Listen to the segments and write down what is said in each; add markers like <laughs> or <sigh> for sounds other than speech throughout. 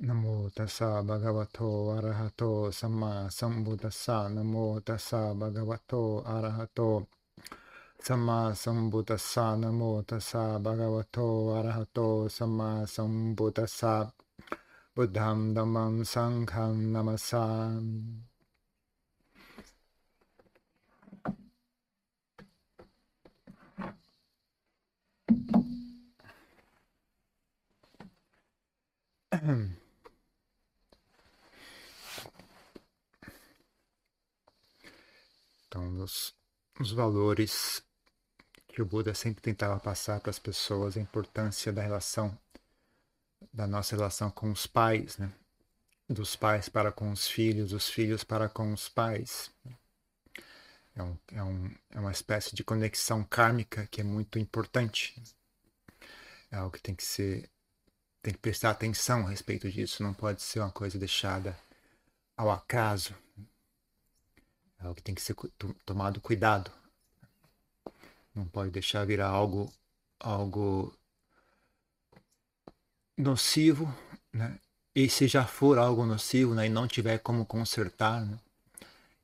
Namo tassa bhagavato arahato samma sambuddhassa. Namo tassa bhagavato arahato samma sambuddhassa. Namo tassa bhagavato arahato samma sambuddhassa. Buddham dhammam sangham namasam. <clears throat> Então, os, os valores que o Buda sempre tentava passar para as pessoas, a importância da relação, da nossa relação com os pais, né? dos pais para com os filhos, dos filhos para com os pais. É, um, é, um, é uma espécie de conexão kármica que é muito importante. É algo que tem que ser tem que prestar atenção a respeito disso, não pode ser uma coisa deixada ao acaso. É algo que tem que ser tomado cuidado. Não pode deixar virar algo algo nocivo, né? E se já for algo nocivo, né, e não tiver como consertar, né?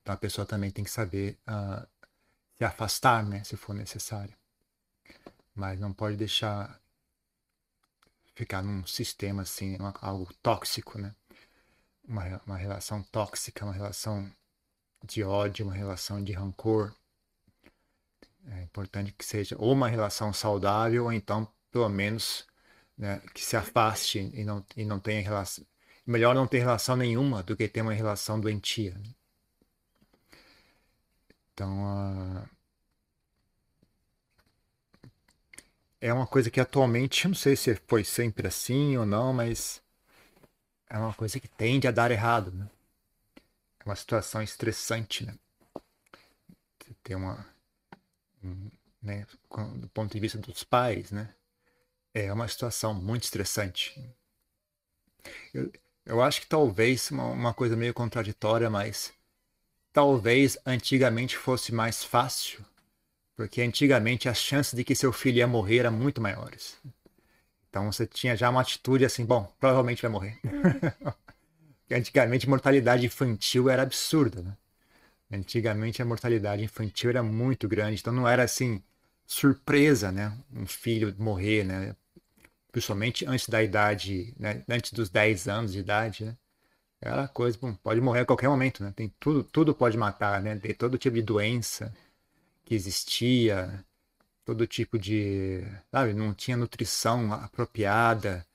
então a pessoa também tem que saber uh, se afastar, né, se for necessário. Mas não pode deixar ficar num sistema assim, uma, algo tóxico, né? Uma, uma relação tóxica, uma relação de ódio, uma relação de rancor. É importante que seja ou uma relação saudável, ou então, pelo menos, né, que se afaste e não, e não tenha relação. Melhor não ter relação nenhuma do que ter uma relação doentia. Né? Então, uh, é uma coisa que atualmente, não sei se foi sempre assim ou não, mas é uma coisa que tende a dar errado, né? Uma situação estressante, né? Você tem uma, um, né, do ponto de vista dos pais, né? É uma situação muito estressante. Eu, eu acho que talvez uma, uma coisa meio contraditória, mas talvez antigamente fosse mais fácil porque antigamente as chances de que seu filho ia morrer eram muito maiores. Então você tinha já uma atitude assim, bom, provavelmente vai morrer. <laughs> antigamente a mortalidade infantil era absurda, né? Antigamente a mortalidade infantil era muito grande, então não era assim surpresa, né? Um filho morrer, né? Principalmente antes da idade, né? antes dos 10 anos de idade, né? Era coisa, bom, pode morrer a qualquer momento, né? Tem tudo, tudo pode matar, né? Tem todo tipo de doença que existia, todo tipo de. Sabe, não tinha nutrição apropriada,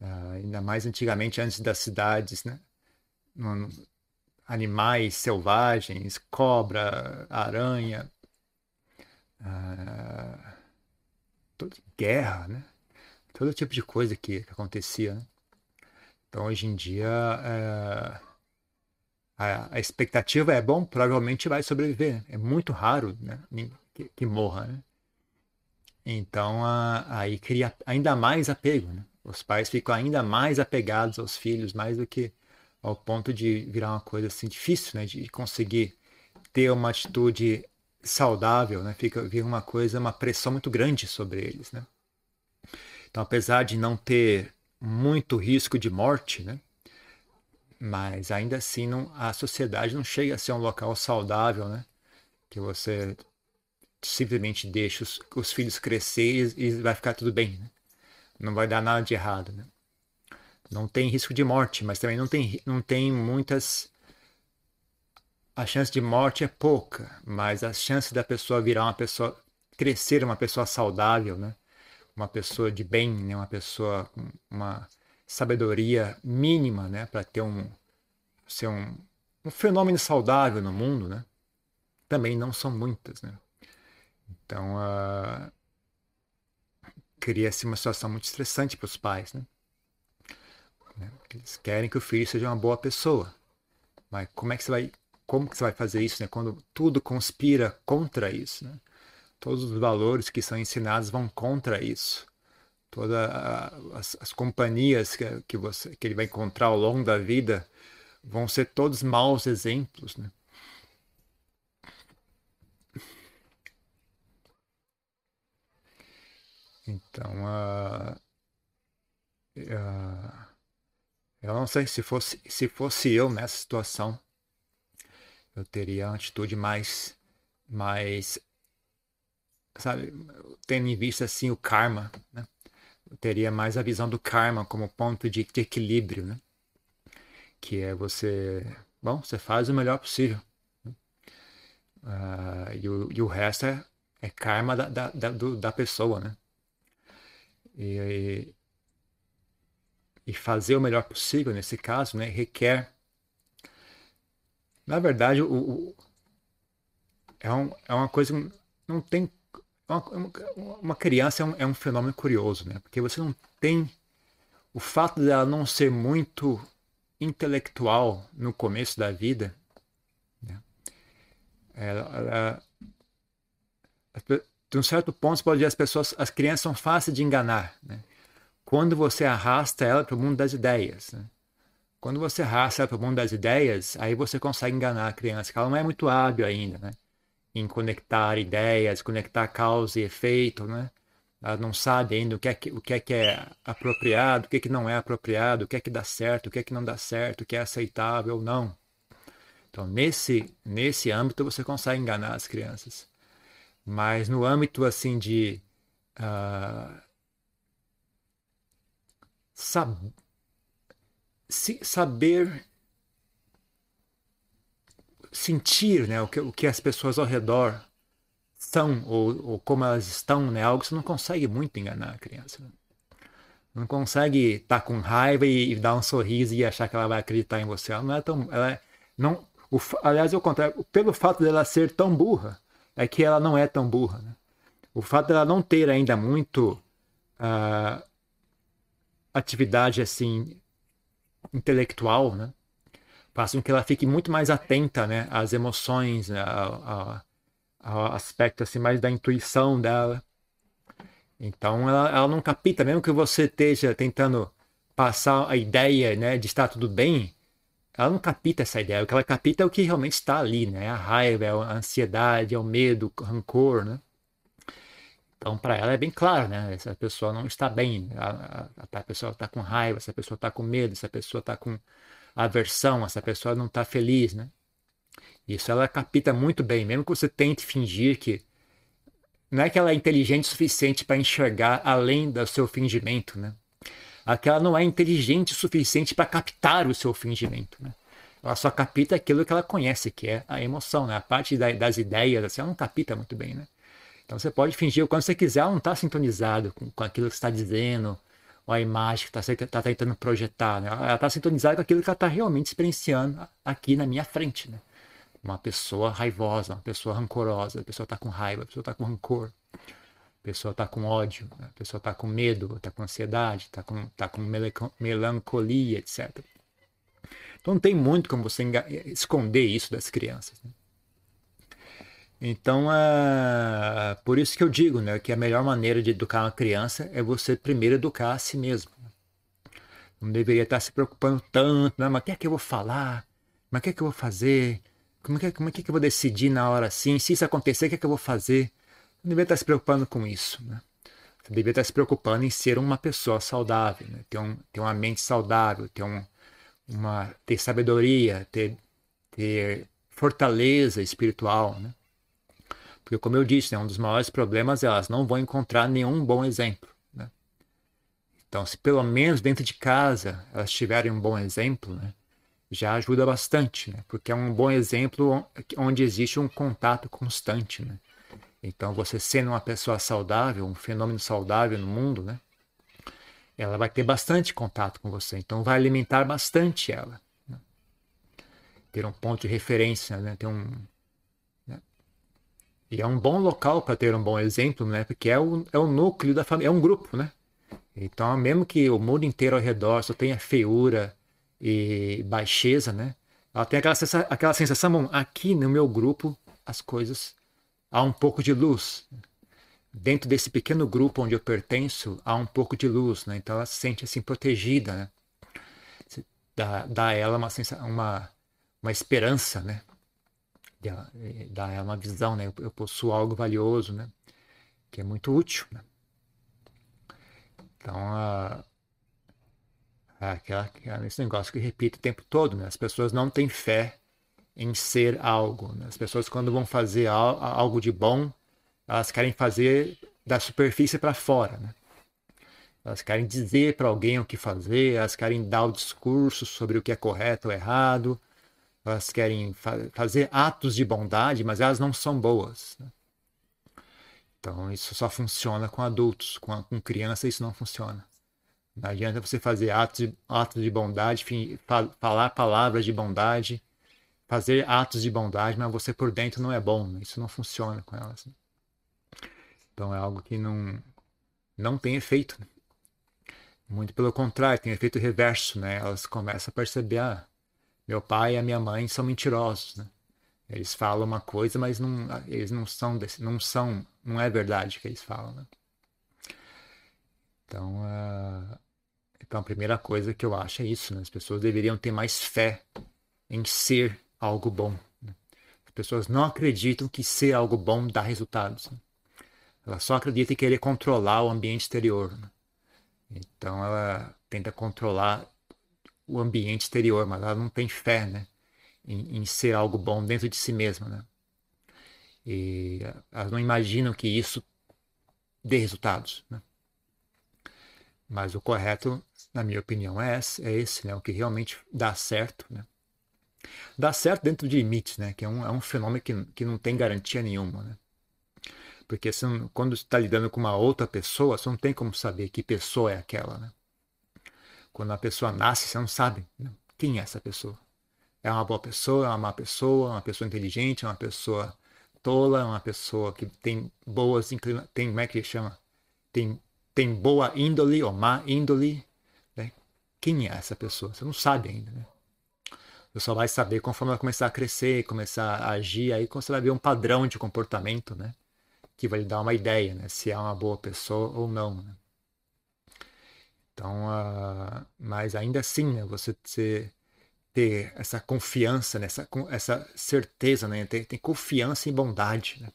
uh, ainda mais antigamente, antes das cidades, né? Animais selvagens, cobra, aranha, todo, guerra, né? Todo tipo de coisa que, que acontecia. Né? Então, hoje em dia. Uh, a, a, expectativa é bom, provavelmente vai sobreviver. É muito raro né, que, que morra. Né? Então aí cria ainda mais apego. Né? Os pais ficam ainda mais apegados aos filhos, mais do que ao ponto de virar uma coisa assim difícil, né? de conseguir ter uma atitude saudável, né? Fica vir uma coisa, uma pressão muito grande sobre eles, né? Então, apesar de não ter muito risco de morte, né? Mas ainda assim não, a sociedade não chega a ser um local saudável, né? Que você simplesmente deixa os, os filhos crescer e, e, vai ficar tudo bem, né? Não vai dar nada de errado, né? Não tem risco de morte, mas também não tem, não tem muitas... A chance de morte é pouca, mas a chance da pessoa virar uma pessoa... Crescer uma pessoa saudável, né? Uma pessoa de bem, né? Uma pessoa com uma sabedoria mínima, né, para ter um ser um, um fenômeno saudável no mundo, né? Também não são muitas, né? Então, uh, cria-se uma situação muito estressante para os pais, né? Eles querem que o filho seja uma boa pessoa, mas como é que você vai, como que você vai fazer isso, né? Quando tudo conspira contra isso, né? Todos os valores que são ensinados vão contra isso todas as, as, companhias que, que, você, que ele vai encontrar ao longo da vida vão ser todos maus exemplos, né? Então, uh, uh, Eu não sei se fosse, se fosse eu nessa situação, eu teria uma atitude mais, mais, sabe, tendo em vista assim o karma, né? Eu teria mais a visão do karma como ponto de, de equilíbrio, né? Que é você, bom, você faz o melhor possível. Uh, e, o, e o resto é, é karma da, da, da, do, da pessoa, né? E, e fazer o melhor possível nesse caso, né, requer. Na verdade, o, o é, um, é uma coisa. Não tem. Uma, uma criança é um, é um fenômeno curioso, né? Porque você não tem. O fato dela não ser muito intelectual no começo da vida, né? ela, ela, de um certo ponto, pode dizer as pessoas, as crianças são fáceis de enganar, né? Quando você arrasta ela para o mundo das ideias. Né? Quando você arrasta ela para o mundo das ideias, aí você consegue enganar a criança, que ela não é muito hábil ainda, né? Em conectar ideias, conectar causa e efeito, né? Ela não sabe ainda o que é que, o que, é, que é apropriado, o que, é que não é apropriado, o que é que dá certo, o que é que não dá certo, o que é aceitável ou não. Então, nesse, nesse âmbito, você consegue enganar as crianças. Mas no âmbito, assim, de... Uh, sab saber sentir né, o, que, o que as pessoas ao redor são ou, ou como elas estão, né, algo que você não consegue muito enganar a criança. Né? Não consegue estar tá com raiva e, e, dar um sorriso e achar que ela vai acreditar em você. Ela não é tão. Ela é, não, o, aliás, é o contrário. Pelo fato dela ser tão burra, é que ela não é tão burra. Né? O fato dela não ter ainda muito uh, atividade assim intelectual, né? Faz com que ela fique muito mais atenta, né, às emoções, né, ao, ao aspecto assim mais da intuição dela. Então ela, ela não capta, mesmo que você esteja tentando passar a ideia, né, de estar tudo bem, ela não capta essa ideia. O que ela capta é o que realmente está ali, né? A raiva, a ansiedade, é o medo, o rancor, né? Então, para ela é bem claro, né? Essa pessoa não está bem, a, a, a pessoa está com raiva, essa pessoa está com medo, essa pessoa está com aversão, essa pessoa não está feliz, né? Isso ela capta muito bem, mesmo que você tente fingir que não é que ela é inteligente o suficiente para enxergar além do seu fingimento, né? Aquela não é inteligente o suficiente para captar o seu fingimento, né? Ela só capta aquilo que ela conhece, que é a emoção, né? A parte da, das ideias, assim, ela não capta muito bem, né? Então você pode fingir o quanto você quiser, ela não está sintonizado com, com aquilo que está dizendo, ou a imagem que está tá tentando projetar. Né? Ela está sintonizada com aquilo que ela está realmente experienciando aqui na minha frente. Né? Uma pessoa raivosa, uma pessoa rancorosa, a pessoa está com raiva, a pessoa está com rancor, a pessoa está com ódio, a pessoa está com medo, está com ansiedade, está com, tá com melancolia, etc. Então não tem muito como você esconder isso das crianças. Né? Então, é por isso que eu digo né, que a melhor maneira de educar uma criança é você primeiro educar a si mesmo. Não deveria estar se preocupando tanto, né? mas o que é que eu vou falar? Mas o que é que eu vou fazer? Como é que, como é que eu vou decidir na hora assim? Se isso acontecer, o que é que eu vou fazer? Não deveria estar se preocupando com isso. Né? Você deveria estar se preocupando em ser uma pessoa saudável, né? ter, um, ter uma mente saudável, ter, um, uma, ter sabedoria, ter, ter fortaleza espiritual. Né? Porque, como eu disse, né, um dos maiores problemas é elas não vão encontrar nenhum bom exemplo. Né? Então, se pelo menos dentro de casa elas tiverem um bom exemplo, né, já ajuda bastante, né? porque é um bom exemplo onde existe um contato constante. Né? Então, você sendo uma pessoa saudável, um fenômeno saudável no mundo, né? ela vai ter bastante contato com você. Então, vai alimentar bastante ela. Né? Ter um ponto de referência, né? ter um, e é um bom local para ter um bom exemplo, né? Porque é o, é o núcleo da família, é um grupo, né? Então, mesmo que o mundo inteiro ao redor só tenha feiura e baixeza, né? Ela tem aquela, sensação, aquela sensação, bom, aqui no meu grupo as coisas há um pouco de luz. Dentro desse pequeno grupo onde eu pertenço, há um pouco de luz, né? Então ela se sente assim protegida, né? Dá, dá a ela uma, uma, uma esperança, né? Dá uma visão, né? Eu possuo algo valioso, né? Que é muito útil, né? Então, a, aquela, esse negócio que repito o tempo todo, né? As pessoas não têm fé em ser algo. Né? As pessoas, quando vão fazer algo de bom, elas querem fazer da superfície para fora, né? Elas querem dizer para alguém o que fazer, elas querem dar o discurso sobre o que é correto ou errado, elas querem fa fazer atos de bondade, mas elas não são boas. Né? Então isso só funciona com adultos, com, a, com criança isso não funciona. Não adianta você fazer atos de, atos de bondade, falar palavras de bondade, fazer atos de bondade, mas você por dentro não é bom. Né? Isso não funciona com elas. Né? Então é algo que não, não tem efeito. Né? Muito pelo contrário, tem efeito reverso. Né? Elas começam a perceber: ah, meu pai e a minha mãe são mentirosos. Né? Eles falam uma coisa, mas não, eles não são, não são, não é verdade que eles falam. Né? Então, uh, então, a primeira coisa que eu acho é isso: né? as pessoas deveriam ter mais fé em ser algo bom. Né? As pessoas não acreditam que ser algo bom dá resultados. Né? Elas só acreditam em querer controlar o ambiente exterior. Né? Então, ela tenta controlar o ambiente exterior, mas ela não tem fé né? em, em ser algo bom dentro de si mesma. Né? E elas não imaginam que isso dê resultados. Né? Mas o correto, na minha opinião, é esse, é esse né? o que realmente dá certo. Né? Dá certo dentro de limites, né? Que é um, é um fenômeno que, que não tem garantia nenhuma, né? Porque você quando está lidando com uma outra pessoa, você não tem como saber que pessoa é aquela, né? Quando a pessoa nasce, você não sabe né? quem é essa pessoa. É uma boa pessoa, é uma má pessoa, é uma pessoa inteligente, é uma pessoa tola, é uma pessoa que tem boas inclinações, tem, como é que chama? Tem, tem boa índole ou má índole. Né? Quem é essa pessoa? Você não sabe ainda, né? Você só vai saber conforme ela começar a crescer, começar a agir, aí você vai ver um padrão de comportamento, né? Que vai lhe dar uma ideia, né? Se é uma boa pessoa ou não, né? Então, uh, mas ainda assim, né? Você, você ter essa confiança, né? essa, essa certeza, né? Ter, ter confiança em bondade, né?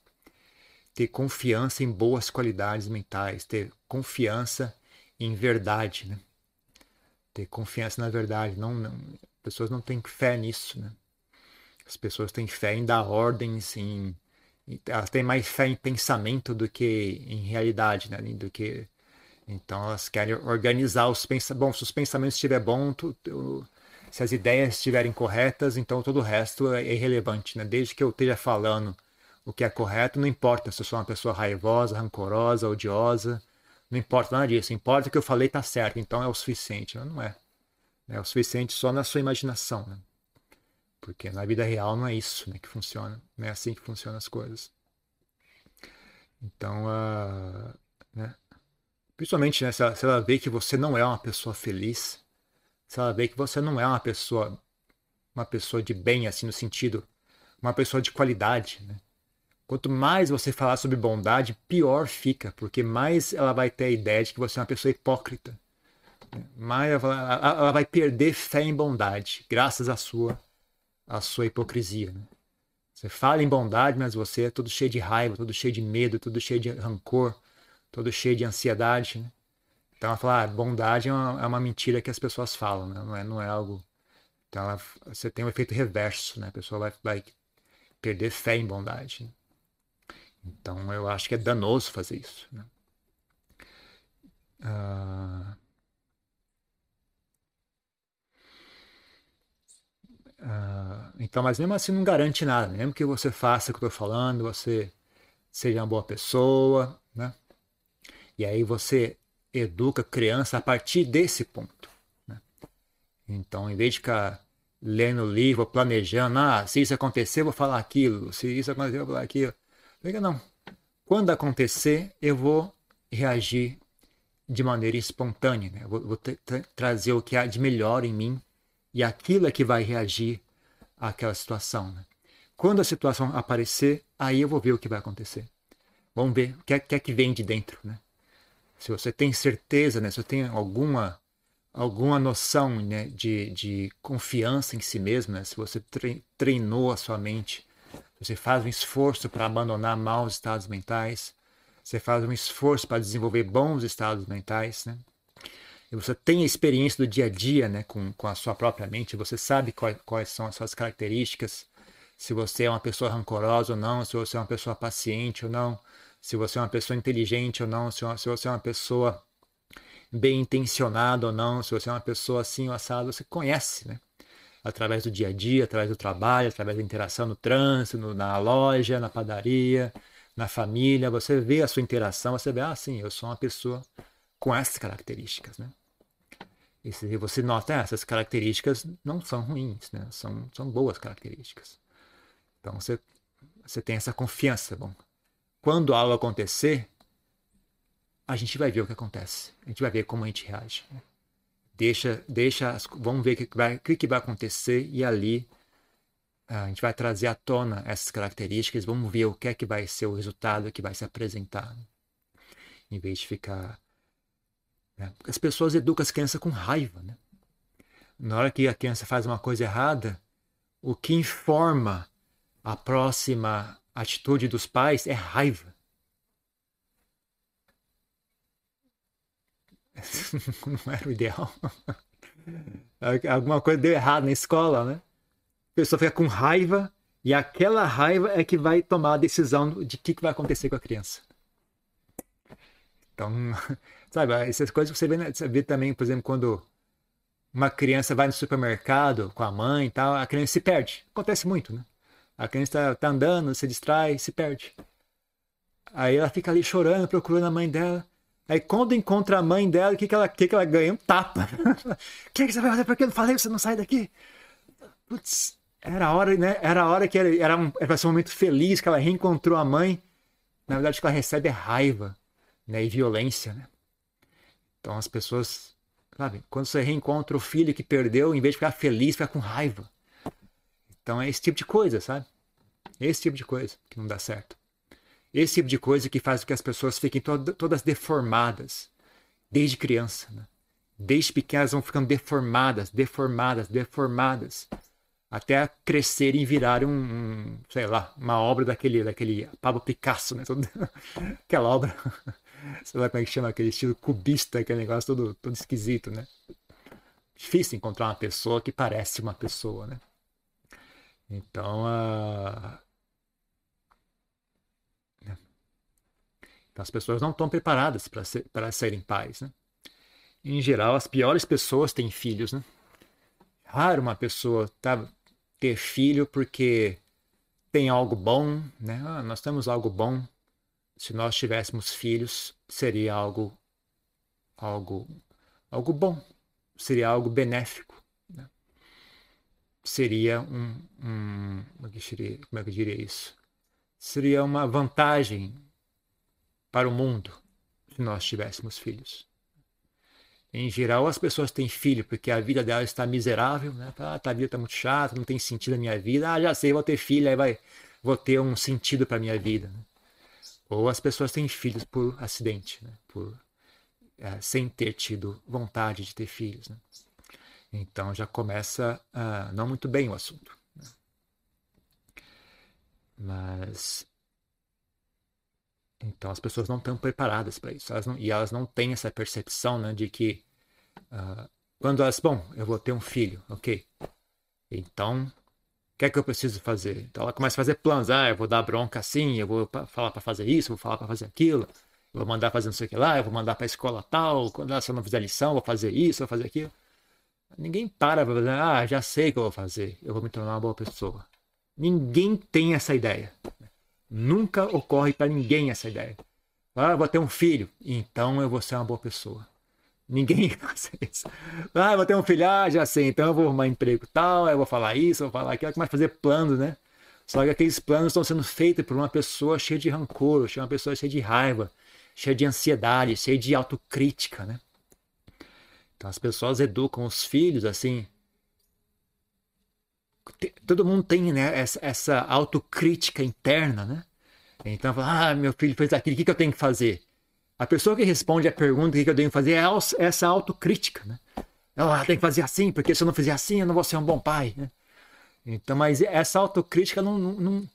Ter confiança em boas qualidades mentais, ter confiança em verdade, né? Ter confiança na verdade, não, não pessoas não têm fé nisso, né? As pessoas têm fé em dar ordens, em, elas têm mais fé em pensamento do que em realidade, né? Do que então elas querem organizar os pensamentos. Bom, se os pensamentos estiverem bons, se as ideias estiverem corretas, então todo o resto é irrelevante, né? Desde que eu esteja falando o que é correto, não importa se eu sou uma pessoa raivosa, rancorosa, odiosa, não importa nada disso. Importa que eu falei está certo, então é o suficiente. Não é. É o suficiente só na sua imaginação, né? Porque na vida real não é isso né, que funciona. Não é assim que funcionam as coisas. Então, uh, né? Principalmente né, se, ela, se ela vê que você não é uma pessoa feliz, se ela vê que você não é uma pessoa uma pessoa de bem, assim, no sentido, uma pessoa de qualidade, né? Quanto mais você falar sobre bondade, pior fica, porque mais ela vai ter a ideia de que você é uma pessoa hipócrita. Maia ela vai perder fé em bondade, graças à sua, à sua hipocrisia. Né? Você fala em bondade, mas você é todo cheio de raiva, todo cheio de medo, todo cheio de rancor, todo cheio de ansiedade. Né? Então ela fala, ah, bondade é uma, é uma, mentira que as pessoas falam, né? não, é, não é algo. Então ela, você tem um efeito reverso, né? a pessoa vai, vai perder fé em bondade. Né? Então eu acho que é danoso fazer isso. Né? Uh... Uh, então, mas mesmo assim não garante nada. Mesmo que você faça o que eu estou falando, você seja uma boa pessoa? E aí você educa a criança a partir desse ponto. Né? Então, em vez de ficar lendo o livro, planejando, ah, se isso acontecer, vou falar aquilo, se isso acontecer, vou falar aquilo. Liga, não. Quando acontecer, eu vou reagir de maneira espontânea. Né? Vou, vou trazer o que há de melhor em mim e aquilo é que vai reagir àquela situação. Né? Quando a situação aparecer, aí eu vou ver o que vai acontecer. Vamos ver o que é, que, é que vem de dentro. Né? Se você tem certeza, né? se você tem alguma, alguma noção né? de, de confiança em si mesmo, né? se você treinou a sua mente, você faz um esforço para abandonar maus estados mentais, você faz um esforço para desenvolver bons estados mentais, né? e você tem a experiência do dia a dia né, com, com a sua própria mente, você sabe quais, quais são as suas características, se você é uma pessoa rancorosa ou não, se você é uma pessoa paciente ou não, se você é uma pessoa inteligente ou não, se, se você é uma pessoa bem intencionada ou não, se você é uma pessoa assim ou assado, você conhece, né? Através do dia a dia, através do trabalho, através da interação no trânsito, no, na loja, na padaria, na família, você vê a sua interação, você vê, ah, sim, eu sou uma pessoa com essas características, né? E você nota, ah, essas características não são ruins, né? São, são boas características. Então você, você tem essa confiança. Bom, quando algo acontecer, a gente vai ver o que acontece. A gente vai ver como a gente reage. Deixa, deixa, vamos ver o que vai, o que vai acontecer e ali a gente vai trazer à tona essas características, vamos ver o que é que vai ser o resultado que vai se apresentar. Em vez de ficar né? As pessoas educam as crianças com raiva. Né? Na hora que a criança faz uma coisa errada, o que informa a próxima atitude dos pais é raiva. <laughs> Não era o ideal. <laughs> Alguma coisa deu errado na escola, né? A pessoa fica com raiva e aquela raiva é que vai tomar a decisão de o que vai acontecer com a criança. Então, <laughs> Sabe, essas coisas que você vê, você vê também, por exemplo, quando uma criança vai no supermercado com a mãe e tal, a criança se perde. Acontece muito, né? A criança tá, tá andando, se distrai, se perde. Aí ela fica ali chorando, procurando a mãe dela. Aí quando encontra a mãe dela, o que, que, ela, que, que ela ganha? Um tapa. <laughs> O que, que você vai fazer? Por que eu não falei você não sai daqui? Putz, era a hora, né? Era a hora que era, era, um, era um momento feliz que ela reencontrou a mãe. Na verdade, o que ela recebe é raiva né? e violência, né? Então as pessoas, sabe, quando você reencontra o filho que perdeu, em vez de ficar feliz, fica com raiva. Então é esse tipo de coisa, sabe? Esse tipo de coisa que não dá certo. Esse tipo de coisa que faz com que as pessoas fiquem to todas deformadas, desde criança. Né? Desde pequenas vão ficando deformadas, deformadas, deformadas, até crescerem e virarem um, um, sei lá, uma obra daquele, daquele Pablo Picasso, né? <laughs> Aquela obra <laughs> sei lá como é que chama aquele estilo cubista, aquele negócio todo, todo esquisito, né? Difícil encontrar uma pessoa que parece uma pessoa, né? Então, uh... então as pessoas não estão preparadas para ser, serem pais, né? Em geral, as piores pessoas têm filhos, né? Raro uma pessoa tá, ter filho porque tem algo bom, né? Ah, nós temos algo bom se nós tivéssemos filhos, seria algo algo algo bom, seria algo benéfico. Seria um, um como, é que diria, como é que eu diria isso? Seria uma vantagem para o mundo se nós tivéssemos filhos. Em geral, as pessoas têm filho porque a vida delas está miserável, né? Ah, a vida está muito chata, não tem sentido na minha vida. Ah, já sei, vou ter filho, aí vai, vou ter um sentido para minha vida. Né? Ou as pessoas têm filhos por acidente, né? por, é, sem ter tido vontade de ter filhos. Né? Então já começa uh, não muito bem o assunto. Né? Mas. Então as pessoas não estão preparadas para isso. Elas não, e elas não têm essa percepção né, de que. Uh, quando elas. Bom, eu vou ter um filho, ok. Então o que é que eu preciso fazer? Então ela começa a fazer planos. Ah, eu vou dar bronca assim, eu vou falar para fazer isso, vou falar para fazer aquilo, vou mandar fazer não sei o que lá, eu vou mandar para a escola tal, quando eu não fizer lição, vou fazer isso, vou fazer aquilo. Ninguém para para fazer, ah, já sei o que eu vou fazer, eu vou me tornar uma boa pessoa. Ninguém tem essa ideia. Nunca ocorre para ninguém essa ideia. Ah, vou ter um filho, então eu vou ser uma boa pessoa. Ninguém <laughs> faz isso. Ah, vou ter um filho, ah, já sei, então eu vou arrumar emprego tal, eu vou falar isso, vou falar aquilo, começa a fazer planos, né? Só que aqueles planos estão sendo feitos por uma pessoa cheia de rancor, uma pessoa cheia de raiva, cheia de ansiedade, cheia de autocrítica, né? Então as pessoas educam os filhos assim. Todo mundo tem né, essa, essa autocrítica interna, né? Então, ah, meu filho fez aquilo, o que, que eu tenho que fazer? A pessoa que responde a pergunta que eu devo fazer é essa autocrítica, né? Ela tem que fazer assim, porque se eu não fizer assim, eu não vou ser um bom pai, né? Então, mas essa autocrítica não, não, não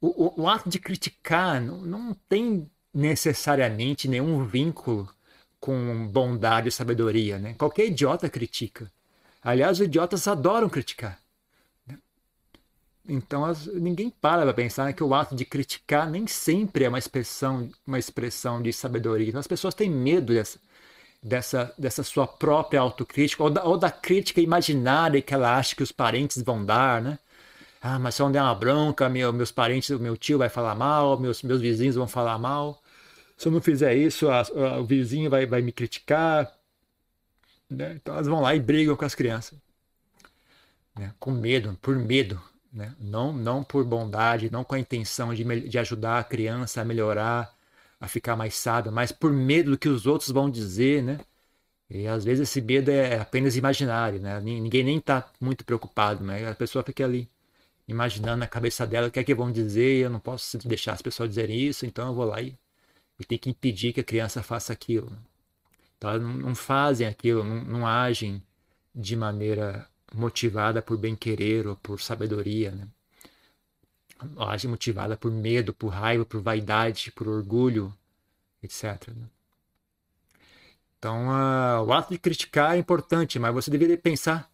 o, o, ato de criticar não, não tem necessariamente nenhum vínculo com bondade e sabedoria, né? Qualquer idiota critica. Aliás, os idiotas adoram criticar. Né? Então, ninguém para para pensar que o ato de criticar nem sempre é uma expressão, uma expressão de sabedoria. Então, as pessoas têm medo dessa, dessa, dessa sua própria autocrítica, ou da, ou da crítica imaginária que ela acha que os parentes vão dar, né? Ah, mas se eu não der uma bronca, meu, meus parentes, meu tio vai falar mal, meus, meus vizinhos vão falar mal. Se eu não fizer isso, a, a, o vizinho vai, vai me criticar. Né? Então elas vão lá e brigam com as crianças. Né? Com medo, por medo. Né? Não, não por bondade, não com a intenção de, de ajudar a criança a melhorar, a ficar mais sábia, mas por medo do que os outros vão dizer, né? E às vezes esse medo é apenas imaginário, né? Ninguém nem está muito preocupado, né? A pessoa fica ali imaginando na cabeça dela o que é que vão dizer, eu não posso deixar as pessoas dizerem isso, então eu vou lá e, e tenho que impedir que a criança faça aquilo. Então elas não, fazem aquilo, não, não, agem de maneira motivada por bem-querer ou por sabedoria, né? Agem motivada por medo, por raiva, por vaidade, por orgulho, etc. Né? Então, uh, o ato de criticar é importante, mas você deveria pensar,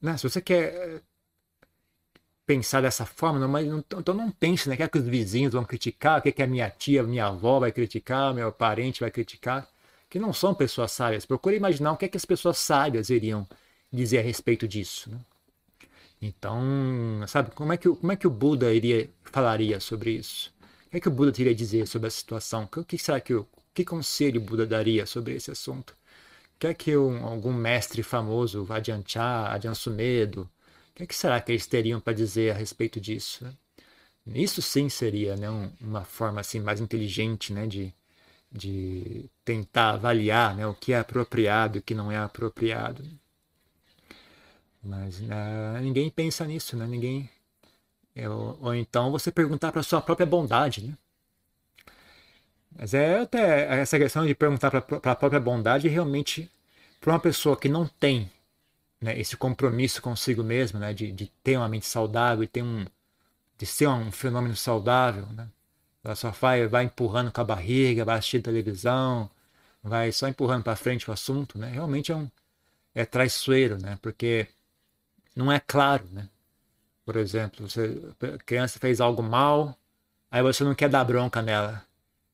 né? Se você quer pensar dessa forma, não, mas não, então não pense, né? O que, os vizinhos vão criticar, o que, a minha tia, minha avó vai criticar, meu parente vai criticar, que não são pessoas sábias. Procure imaginar o que é que as pessoas sábias iriam dizer a respeito disso. Né? Então, sabe, como é, que, como é que o Buda iria falaria sobre isso? O que é que o Buda teria a dizer sobre a situação? O que será que o que conselho o Buda daria sobre esse assunto? O que é que um, algum mestre famoso, Adyancha, Adyan Sumedo, que, é que será que eles teriam para dizer a respeito disso? Né? Isso sim seria né, um, uma forma assim mais inteligente né, de, de tentar avaliar né, o que é apropriado e o que não é apropriado. Mas uh, ninguém pensa nisso, né? Ninguém. Ou, ou então você perguntar para sua própria bondade, né? Mas é até essa questão de perguntar para a própria bondade realmente para uma pessoa que não tem né, esse compromisso consigo mesmo, né, de, de ter uma mente saudável e ter um, de ser um fenômeno saudável, né? Ela só vai, vai empurrando com a barriga, vai assistir televisão, vai só empurrando para frente o assunto, né? Realmente é um é traiçoeiro, né? Porque não é claro, né? Por exemplo, você, a criança fez algo mal, aí você não quer dar bronca nela.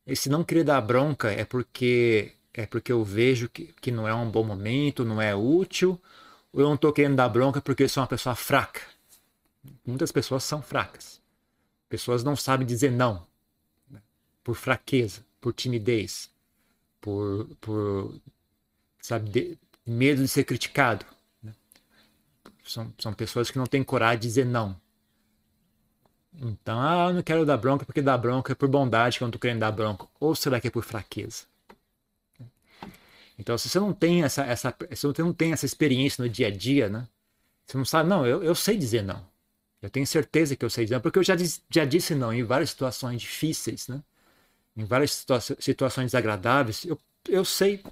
E se não querer dar bronca é porque é porque eu vejo que, que não é um bom momento, não é útil, eu não estou querendo dar bronca porque eu sou uma pessoa fraca. Muitas pessoas são fracas. Pessoas não sabem dizer não. Né? Por fraqueza, por timidez, por, por sabe, de, medo de ser criticado. Né? São, são pessoas que não têm coragem de dizer não. Então, ah, eu não quero dar bronca porque dar bronca é por bondade que eu não estou querendo dar bronca. Ou será que é por fraqueza? Então, se você não tem essa, essa, se você não tem essa experiência no dia a dia, né? Você não sabe, não, eu, eu sei dizer não. Eu tenho certeza que eu sei dizer não, porque eu já, já disse não em várias situações difíceis, né? Em várias situa situações desagradáveis. Eu, eu sei,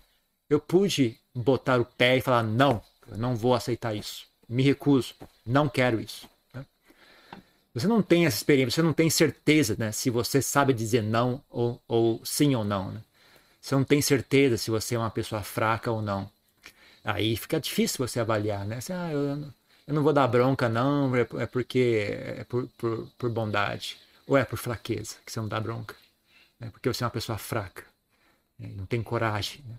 eu pude botar o pé e falar, não, eu não vou aceitar isso. Me recuso, não quero isso. Né? Você não tem essa experiência, você não tem certeza né, se você sabe dizer não ou, ou sim ou não. Né? Você não tem certeza se você é uma pessoa fraca ou não. Aí fica difícil você avaliar, né? Você, ah, eu, eu não vou dar bronca, não, é, é porque é por, por, por, bondade. Ou é por fraqueza que você não dá bronca. É porque você é uma pessoa fraca. Né? Não tem coragem. Né?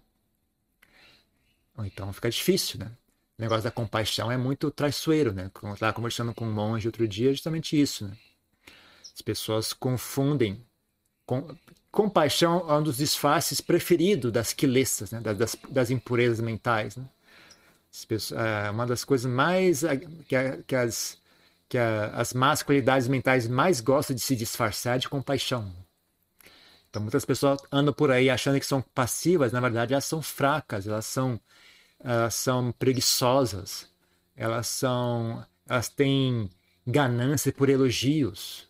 Ou então fica difícil, né? O negócio da compaixão é muito traiçoeiro, né? Eu estava conversando com um monge outro dia, é justamente isso, né? As pessoas confundem compaixão é um dos disfarces preferidos das quilessas, né? das, das impurezas mentais. Né? É uma das coisas mais que, que as que a, as más qualidades mentais mais gostam de se disfarçar de compaixão. Então muitas pessoas andam por aí achando que são passivas, na verdade elas são fracas, elas são elas são preguiçosas, elas são elas têm ganância por elogios.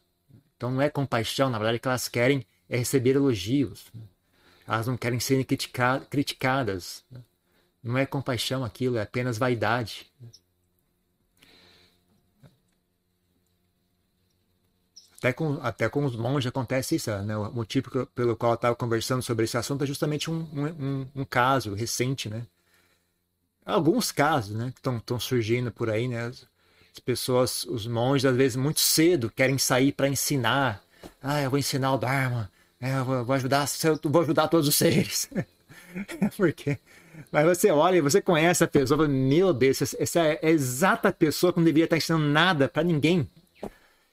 Então não é compaixão, na verdade que elas querem é receber elogios. Né? Elas não querem ser critica criticadas. Né? Não é compaixão aquilo, é apenas vaidade. até com, até com os monges acontece isso. Né? O motivo pelo qual eu estava conversando sobre esse assunto é justamente um, um, um caso recente, né? Alguns casos, né, que estão surgindo por aí, né? As pessoas, os monges, às vezes, muito cedo, querem sair para ensinar. Ah, eu vou ensinar o Dharma, é, vou ajudar, vou ajudar todos os seres. <laughs> Porque mas você olha e você conhece a pessoa, fala, meu Deus, essa é a exata pessoa que não deveria estar ensinando nada para ninguém.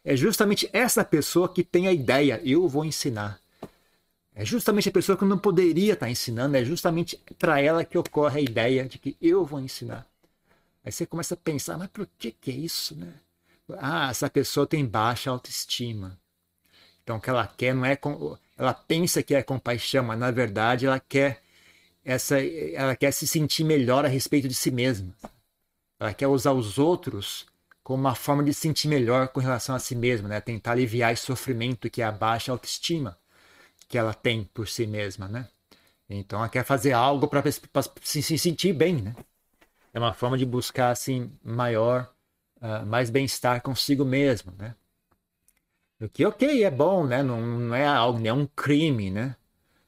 É justamente essa pessoa que tem a ideia, eu vou ensinar. É justamente a pessoa que não poderia estar ensinando, é justamente para ela que ocorre a ideia de que eu vou ensinar. Aí você começa a pensar, mas por que, que é isso, né? Ah, essa pessoa tem baixa autoestima. Então o que ela quer não é. Ela pensa que é compaixão, mas na verdade ela quer essa, ela quer se sentir melhor a respeito de si mesma. Ela quer usar os outros como uma forma de se sentir melhor com relação a si mesma, né? Tentar aliviar esse sofrimento que é a baixa autoestima que ela tem por si mesma, né? Então ela quer fazer algo para se, se sentir bem, né? É uma forma de buscar assim maior, uh, mais bem-estar consigo mesmo, né? O que ok é bom, né? Não, não é algo, nenhum crime, né?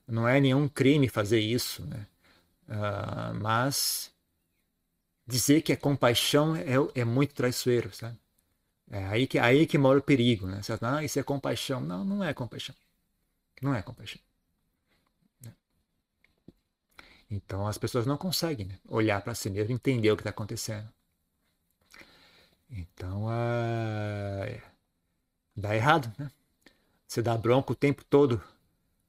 Não é nenhum crime fazer isso, né? Uh, mas dizer que é compaixão é, é muito traiçoeiro, sabe? É aí que, aí que mora o perigo, né? Você fala, ah, isso é compaixão. Não, não é compaixão. Não é compaixão. Então as pessoas não conseguem né? olhar para si mesmo e entender o que está acontecendo. Então uh, dá errado, né? Você dá bronca o tempo todo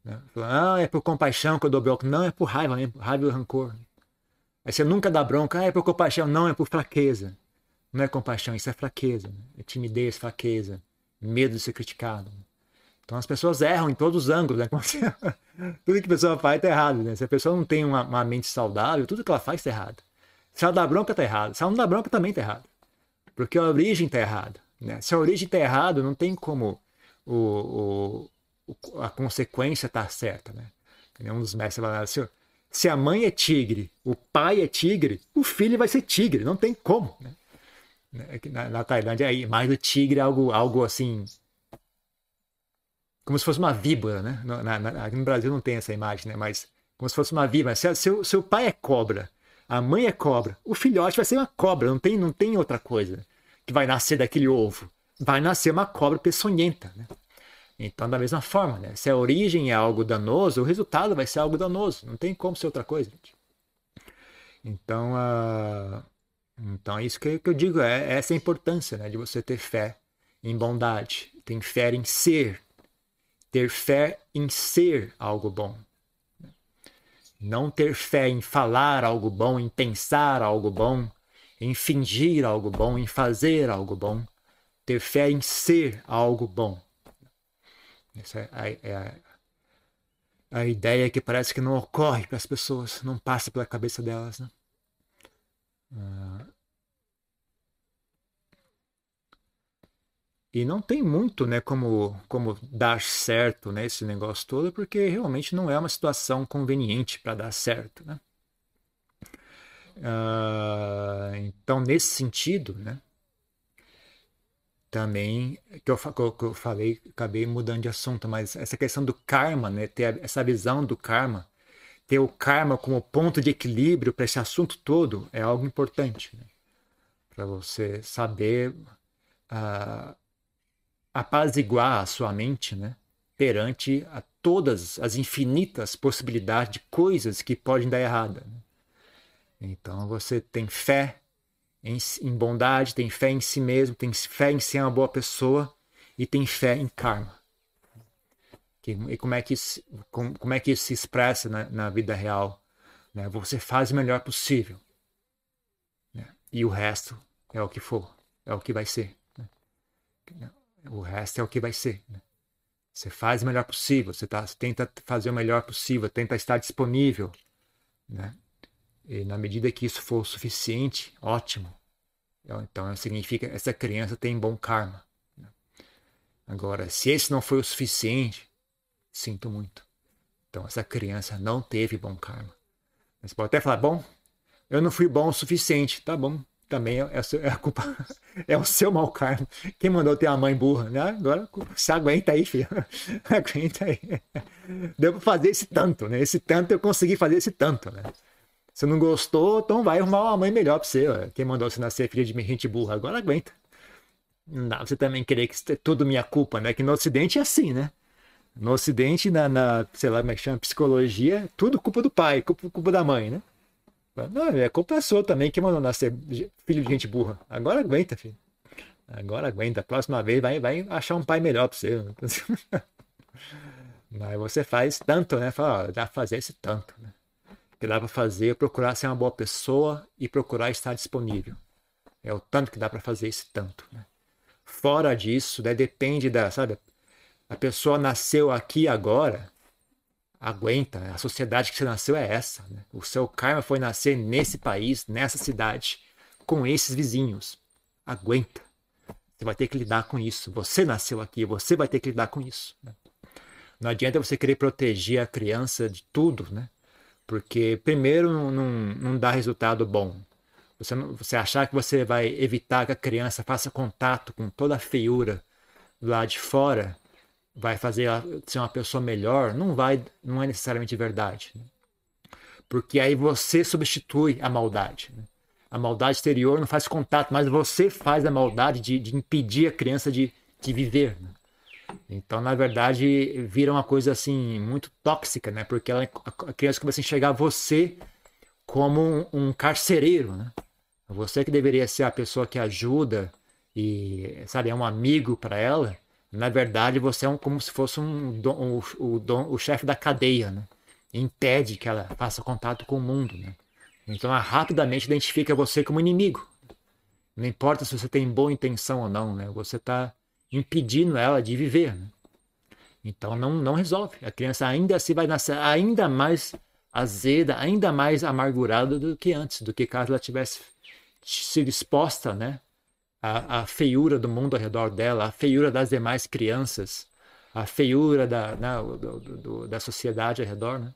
né? Fala, ah, é por compaixão que eu dou bronca. Não, é por raiva mesmo, raiva e rancor. Aí você nunca dá bronca, ah, é por compaixão. Não, é por fraqueza. Não é compaixão, isso é fraqueza. Né? É timidez, fraqueza, medo de ser criticado. Então as pessoas erram em todos os ângulos. Né? <laughs> <laughs> tudo que a pessoa faz está errado. Né? Se a pessoa não tem uma, uma mente saudável, tudo que ela faz está errado. Se ela dá bronca, está errado. Se ela não dá bronca, também está errado. Porque a origem está errada. Né? Se a origem está errada, não tem como o, o, a consequência está certa, né? Um dos mestres fala assim, se a mãe é tigre, o pai é tigre, o filho vai ser tigre, não tem como, né? Na, na Tailândia, a imagem do tigre é algo, algo assim, como se fosse uma víbora, né? Na, na, aqui no Brasil não tem essa imagem, né? Mas como se fosse uma víbora. Se, se, se o pai é cobra, a mãe é cobra, o filhote vai ser uma cobra, não tem, não tem outra coisa que vai nascer daquele ovo. Vai nascer uma cobra peçonhenta, né? Então, da mesma forma, né? se a origem é algo danoso, o resultado vai ser algo danoso. Não tem como ser outra coisa. Gente. Então, uh, então é isso que, eu digo. É, essa é a importância né? de você ter fé em bondade. Tem fé em ser. Ter fé em ser algo bom. Não ter fé em falar algo bom, em pensar algo bom, em fingir algo bom, em fazer algo bom. Ter fé em ser algo bom. Essa é a, é a, a ideia que parece que não ocorre para as pessoas, não passa pela cabeça delas. Né? Ah, e não tem muito né, como, como dar certo né, esse negócio todo, porque realmente não é uma situação conveniente para dar certo. Né? Uh, então, nesse sentido, né, também, que eu, que eu falei, acabei mudando de assunto, mas essa questão do karma, né, ter essa visão do karma, ter o karma como ponto de equilíbrio para esse assunto todo é algo importante. Né? Para você saber uh, apaziguar a sua mente né? perante a todas as infinitas possibilidades de coisas que podem dar errada. Né? Então você tem fé em, em bondade, tem fé em si mesmo, tem fé em ser uma boa pessoa e tem fé em karma. Que, e como é que, como, como é que isso se expressa na, na vida real? Né? Você faz o melhor possível. Né? E o resto é o que for, é o que vai ser. Né? O resto é o que vai ser. Né? Você faz o melhor possível, você tá, tenta fazer o melhor possível, tenta estar disponível. Né? E na medida que isso for suficiente, ótimo. Então significa que essa criança tem bom karma. Né? Agora, se esse não foi o suficiente, sinto muito. Então essa criança não teve bom karma. Você pode até falar, bom, eu não fui bom o suficiente. Tá bom. também é, é, a culpa, <laughs> é o seu mau karma. Quem mandou ter uma mãe burra, né? Agora se aguenta aí, filho. <laughs> Aguenta aí. Pra fazer esse tanto, né? Esse tanto eu consegui fazer esse tanto, né? Se não gostou, então vai arrumar uma mãe melhor pra você. Ó. Quem mandou você nascer filha de gente burra, agora aguenta. Não dá você também querer que é tudo minha culpa, né? Que no Ocidente é assim, né? No Ocidente, na, na sei lá como é que chama, psicologia, tudo culpa do pai, culpa, culpa da mãe, né? Não, é culpa sua também que mandou nascer filho de gente burra. Agora aguenta, filho. Agora aguenta. Próxima vez vai, vai achar um pai melhor pra você. <laughs> Mas você faz tanto, né? Fala, ó, dá pra fazer esse tanto, né? Que dá pra fazer, é procurar ser uma boa pessoa e procurar estar disponível. É o tanto que dá para fazer esse tanto, né? Fora disso, né, depende da, sabe? A pessoa nasceu aqui agora, aguenta. Né? A sociedade que você nasceu é essa. Né? O seu karma foi nascer nesse país, nessa cidade, com esses vizinhos. Aguenta. Você vai ter que lidar com isso. Você nasceu aqui, você vai ter que lidar com isso. Né? Não adianta você querer proteger a criança de tudo, né? Porque, primeiro, não, não, dá resultado bom. Você, não, você achar que você vai evitar que a criança faça contato com toda a feiura lá de fora, vai fazer ela ser uma pessoa melhor, não vai, não é necessariamente verdade. Porque aí você substitui a maldade. Né? A maldade exterior não faz contato, mas você faz a maldade de, de impedir a criança de, de viver. Né? Então, na verdade, vira uma coisa assim muito tóxica, né? Porque ela, a criança começa a enxergar você como um, um carcereiro, né? Você que deveria ser a pessoa que ajuda e, sabe, é um amigo para ela, na verdade, você é um, como se fosse um, um, o, o chefe da cadeia, né? Impede que ela faça contato com o mundo, né? Então, ela rapidamente identifica você como inimigo. Não importa se você tem boa intenção ou não, né? Você está impedindo ela de viver, né? Então, não, não resolve. A criança ainda assim vai nascer ainda mais azeda, ainda mais amargurada do que antes, do que caso ela tivesse sido exposta, né? a, a feiura do mundo ao redor dela, a feiura das demais crianças, a feiura da, né, do, do, da sociedade ao redor, né?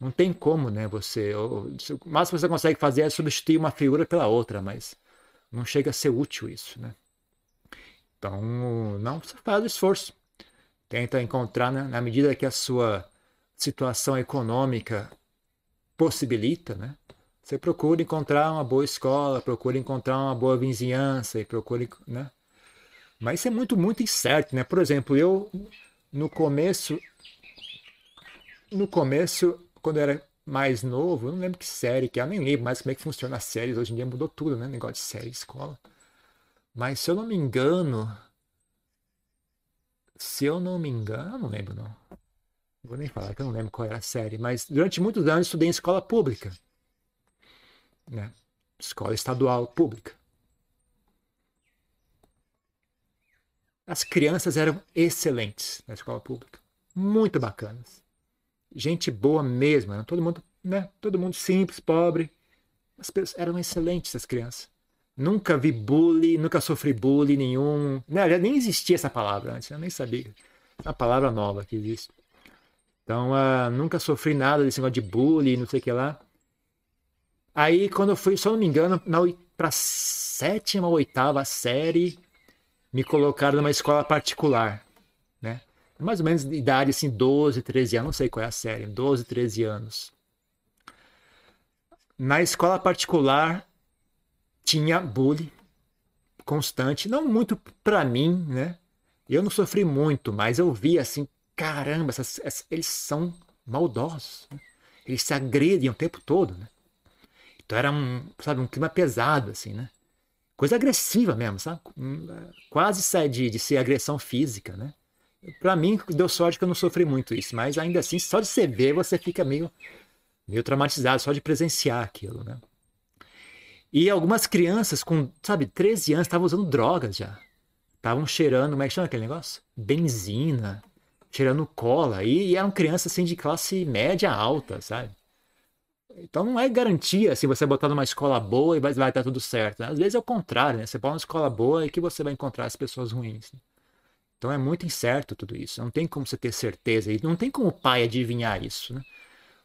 Não tem como, né? Você, o máximo que você consegue fazer é substituir uma feiura pela outra, mas não chega a ser útil isso, né? Então, não, faz o esforço. Tenta encontrar, né, na medida que a sua situação econômica possibilita, né? Você procura encontrar uma boa escola, procura encontrar uma boa vizinhança e procura, né? Mas isso é muito, muito incerto, né? Por exemplo, eu no começo, no começo, quando eu era mais novo, eu não lembro que série que é, eu nem lembro mais como é que funciona as séries. Hoje em dia mudou tudo, né? Negócio de série, escola. Mas se eu não me engano, se eu não me engano, eu não lembro não. Vou nem falar que eu não lembro qual era a série, mas durante muitos anos estudei em escola pública né? escola estadual pública. As crianças eram excelentes na escola pública, muito bacanas. Gente boa mesmo, né? todo mundo, né? Todo mundo simples, pobre. As pessoas eram excelentes as crianças. Nunca vi bullying, nunca sofri bullying nenhum. Né? Nem existia essa palavra antes, eu nem sabia. É uma palavra nova que existe. Então, uh, nunca sofri nada desse negócio de bullying, não sei o que lá. Aí, quando eu fui, se eu não me engano, para sétima ou oitava série, me colocaram numa escola particular, né? Mais ou menos de idade, assim, 12, 13 anos, não sei qual é a série, 12, 13 anos. Na escola particular, tinha bullying constante, não muito para mim, né? Eu não sofri muito, mas eu vi assim, caramba, essas, essas, eles são maldosos. Né? Eles se agredem o tempo todo, né? Então era um, sabe, um clima pesado, assim, né? Coisa agressiva mesmo, sabe? Quase sai de, de ser agressão física, né? Para mim, deu sorte que eu não sofri muito isso, mas ainda assim, só de você ver, você fica meio, meio traumatizado, só de presenciar aquilo, né? E algumas crianças com, sabe, 13 anos estavam usando drogas já. Estavam cheirando, como é que chama aquele negócio? Benzina, cheirando cola. E, e eram crianças assim de classe média alta, sabe? Então não é garantia se você botar numa escola boa e vai, vai estar tudo certo. Né? Às vezes é o contrário, né? Você bota numa escola boa e que você vai encontrar as pessoas ruins. Né? Então é muito incerto tudo isso. Não tem como você ter certeza. E não tem como o pai adivinhar isso. Né?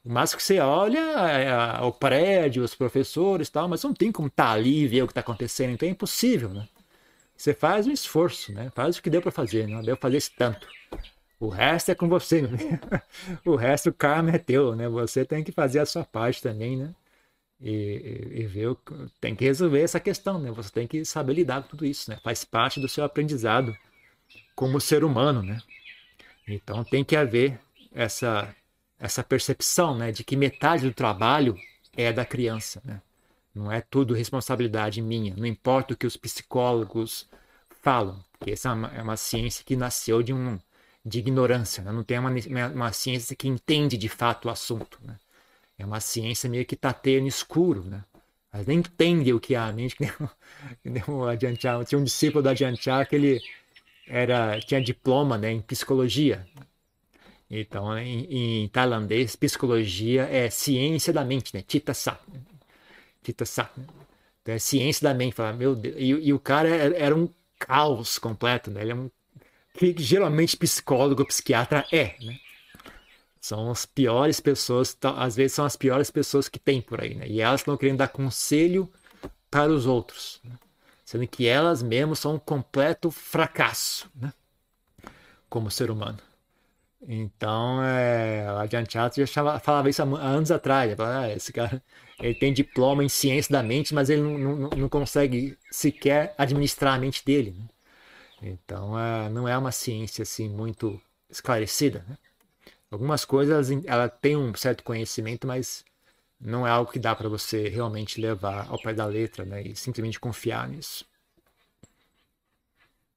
O máximo que você olha é o prédio, os professores e tal, mas não tem como estar tá ali e ver o que está acontecendo, então é impossível, né? Você faz um esforço, né? Faz o que deu para fazer, não deu para fazer esse tanto. O resto é com você, né? <laughs> o resto o karma é teu, né? Você tem que fazer a sua parte também, né? E, e, ver, tem que resolver essa questão, né? Você tem que saber lidar com tudo isso, né? Faz parte do seu aprendizado como ser humano, né? Então tem que haver essa essa percepção, né, de que metade do trabalho é da criança, né? Não é tudo responsabilidade minha. Não importa o que os psicólogos falam, porque essa é uma, é uma ciência que nasceu de um de ignorância, né? não tem uma, uma ciência que entende de fato o assunto, né? É uma ciência meio que tateia no escuro, né? Mas nem entende o que há, nem que nem. <laughs> Tinha um discípulo do Adiantar que ele era, tinha diploma né, em psicologia. Então, em, em, tailandês, psicologia é ciência da mente, né? Tita Sat. Tita Sat. Então, é ciência da mente. Fala, meu Deus. E, e o cara era, era, um caos completo, né? Ele é um que geralmente psicólogo, psiquiatra é, né? São as piores pessoas, às vezes são as piores pessoas que tem por aí, né? E elas estão querendo dar conselho para os outros. Né? sendo que elas mesmas são um completo fracasso, né? Como ser humano. Então, é, a Adiantato já falava isso há anos atrás. Falava, ah, esse cara ele tem diploma em ciência da mente, mas ele não, não, não consegue sequer administrar a mente dele. Né? Então, é, não é uma ciência assim muito esclarecida. Né? Algumas coisas ela tem um certo conhecimento, mas não é algo que dá para você realmente levar ao pé da letra né, e simplesmente confiar nisso.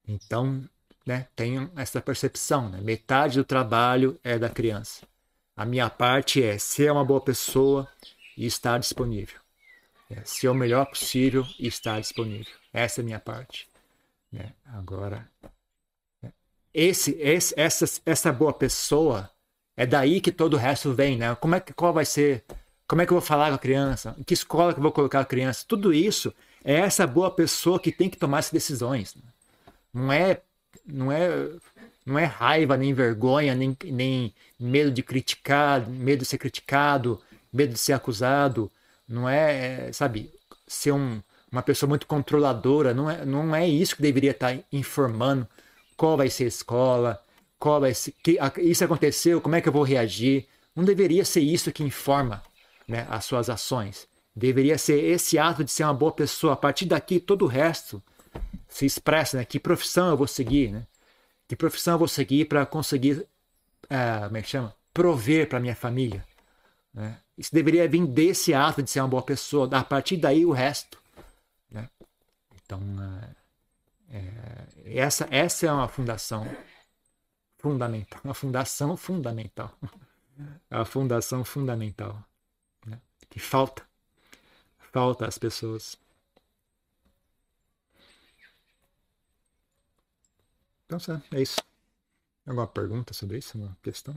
Então, né, tenham essa percepção. Né? Metade do trabalho é da criança. A minha parte é ser uma boa pessoa e estar disponível. É, ser o melhor possível e estar disponível. Essa é a minha parte. Né? Agora, né, esse, esse, essa, essa boa pessoa é daí que todo o resto vem, né? Como é que qual vai ser como é que eu vou falar com a criança? Em que escola que eu vou colocar a criança? Tudo isso é essa boa pessoa que tem que tomar essas decisões. Né? Não é, não é, não é raiva, nem vergonha, nem, nem medo de criticar, medo de ser criticado, medo de ser acusado. Não é, sabe, ser um, uma pessoa muito controladora. Não é, não é isso que deveria estar informando qual vai ser a escola, qual vai ser, que, isso aconteceu, como é que eu vou reagir. Não deveria ser isso que informa né, as suas ações. Deveria ser esse ato de ser uma boa pessoa. A partir daqui, todo o resto se expressa. Né? Que profissão eu vou seguir? Né? Que profissão eu vou seguir para conseguir, é, como é que chama? Prover para minha família. Né? Isso deveria vir desse ato de ser uma boa pessoa. A partir daí, o resto. Né? Então, é, é, essa, essa é uma fundação fundamental. Uma fundação fundamental. A fundação fundamental que falta. Falta às pessoas. Então, é isso. Alguma pergunta sobre isso? Uma questão?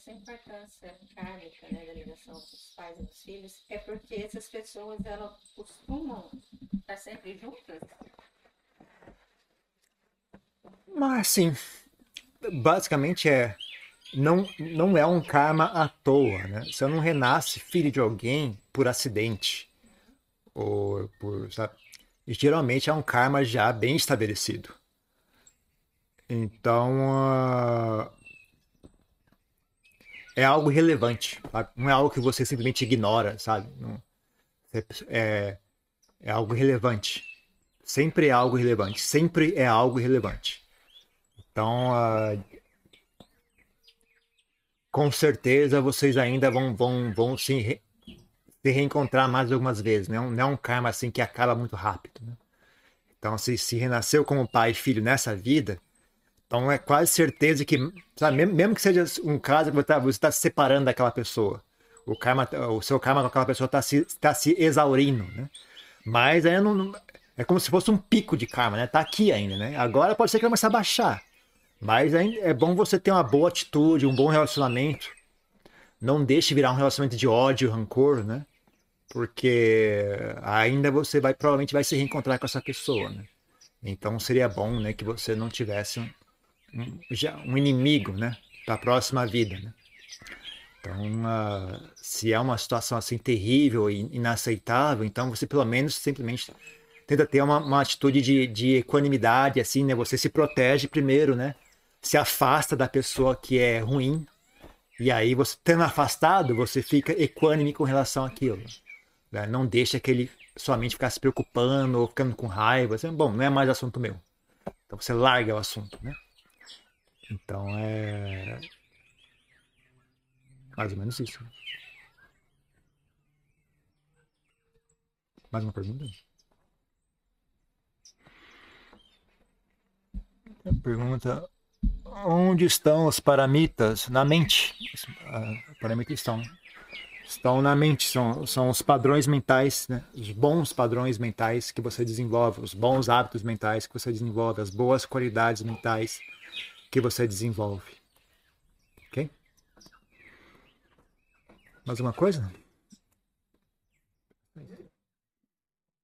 essa importância kármica né, da ligação dos pais e dos filhos é porque essas pessoas elas costumam estar sempre juntas? Mas sim, basicamente é não, não é um karma à toa, né? Você não renasce filho de alguém por acidente ou por, sabe? geralmente é um karma já bem estabelecido. Então, uh, é algo relevante, sabe? não é algo que você simplesmente ignora, sabe? Não, é, é algo relevante. Sempre é algo relevante. Sempre é algo relevante. Então, uh, com certeza vocês ainda vão, vão, vão se, re, se reencontrar mais algumas vezes. Não, é não é um karma assim que acaba muito rápido. Né? Então, se, se renasceu como pai e filho nessa vida, então é quase certeza que, sabe, mesmo, que seja um caso que você está tá se separando daquela pessoa, o karma, o seu karma com aquela pessoa está se, tá se exaurindo, né? Mas ainda não, é como se fosse um pico de karma, né? Tá aqui ainda, né? Agora pode ser que comece a baixar, mas é bom você ter uma boa atitude, um bom relacionamento. Não deixe virar um relacionamento de ódio, rancor, né? porque ainda você vai provavelmente vai se reencontrar com essa pessoa, né? Então seria bom, né, que você não tivesse um, um, um inimigo, né, para a próxima vida, né? Então, uh, se é uma situação assim terrível e inaceitável, então você pelo menos simplesmente tenta ter uma, uma atitude de, de equanimidade, assim, né? Você se protege primeiro, né? Se afasta da pessoa que é ruim, e aí você tendo afastado, você fica equânime com relação àquilo. Né? Não deixa aquele sua mente ficar se preocupando ou ficando com raiva. Assim, Bom, não é mais assunto meu. Então você larga o assunto, né? Então é mais ou menos isso. Mais uma pergunta? Pergunta: onde estão os paramitas? Na mente. Os uh, paramitas estão estão na mente, são, são os padrões mentais, né? os bons padrões mentais que você desenvolve, os bons hábitos mentais que você desenvolve, as boas qualidades mentais que você desenvolve. Ok? Mais uma coisa?